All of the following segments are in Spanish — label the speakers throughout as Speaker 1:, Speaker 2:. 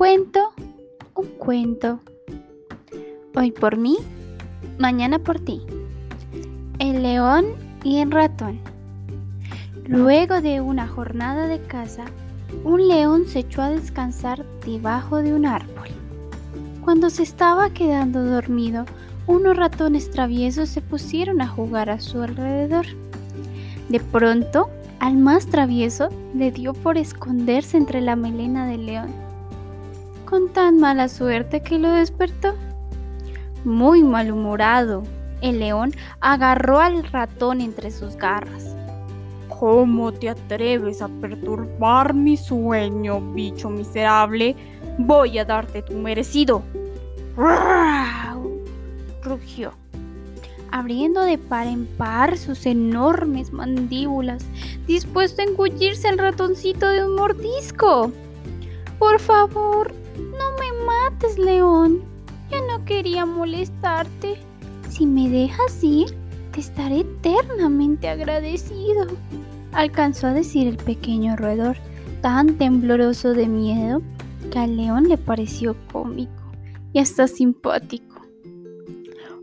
Speaker 1: cuento, un cuento. Hoy por mí, mañana por ti. El león y el ratón. Luego de una jornada de caza, un león se echó a descansar debajo de un árbol. Cuando se estaba quedando dormido, unos ratones traviesos se pusieron a jugar a su alrededor. De pronto, al más travieso le dio por esconderse entre la melena del león, con tan mala suerte que lo despertó. Muy malhumorado, el león agarró al ratón entre sus garras.
Speaker 2: ¿Cómo te atreves a perturbar mi sueño, bicho miserable? Voy a darte tu merecido.
Speaker 1: rugió, abriendo de par en par sus enormes mandíbulas, dispuesto a engullirse al ratoncito de un mordisco. Por favor, mates, león. Yo no quería molestarte. Si me dejas ir, te estaré eternamente agradecido. Alcanzó a decir el pequeño roedor, tan tembloroso de miedo que al león le pareció cómico y hasta simpático.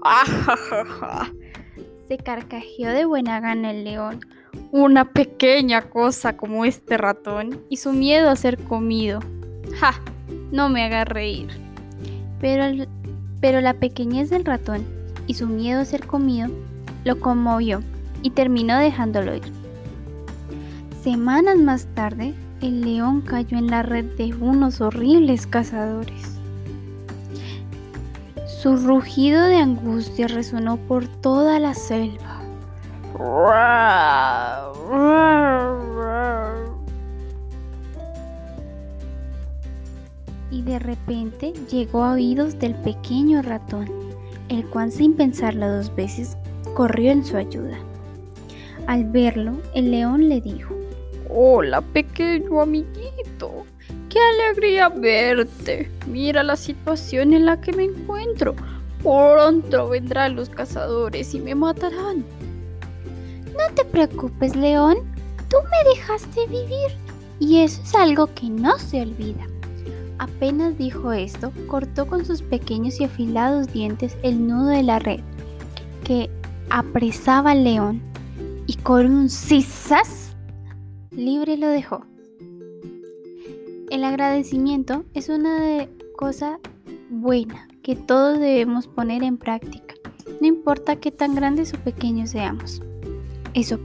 Speaker 1: Se carcajeó de buena gana el león.
Speaker 2: Una pequeña cosa como este ratón y su miedo a ser comido.
Speaker 1: ¡Ja! No me haga reír. Pero, pero la pequeñez del ratón y su miedo a ser comido lo conmovió y terminó dejándolo ir. Semanas más tarde, el león cayó en la red de unos horribles cazadores. Su rugido de angustia resonó por toda la selva. Y de repente llegó a oídos del pequeño ratón, el cual sin pensarlo dos veces corrió en su ayuda. Al verlo, el león le dijo,
Speaker 2: Hola, pequeño amiguito. Qué alegría verte. Mira la situación en la que me encuentro. Pronto vendrán los cazadores y me matarán.
Speaker 1: No te preocupes, León. Tú me dejaste vivir. Y eso es algo que no se olvida. Apenas dijo esto, cortó con sus pequeños y afilados dientes el nudo de la red que apresaba al león y con un cisas libre lo dejó. El agradecimiento es una cosa buena que todos debemos poner en práctica, no importa qué tan grandes o pequeños seamos. Eso.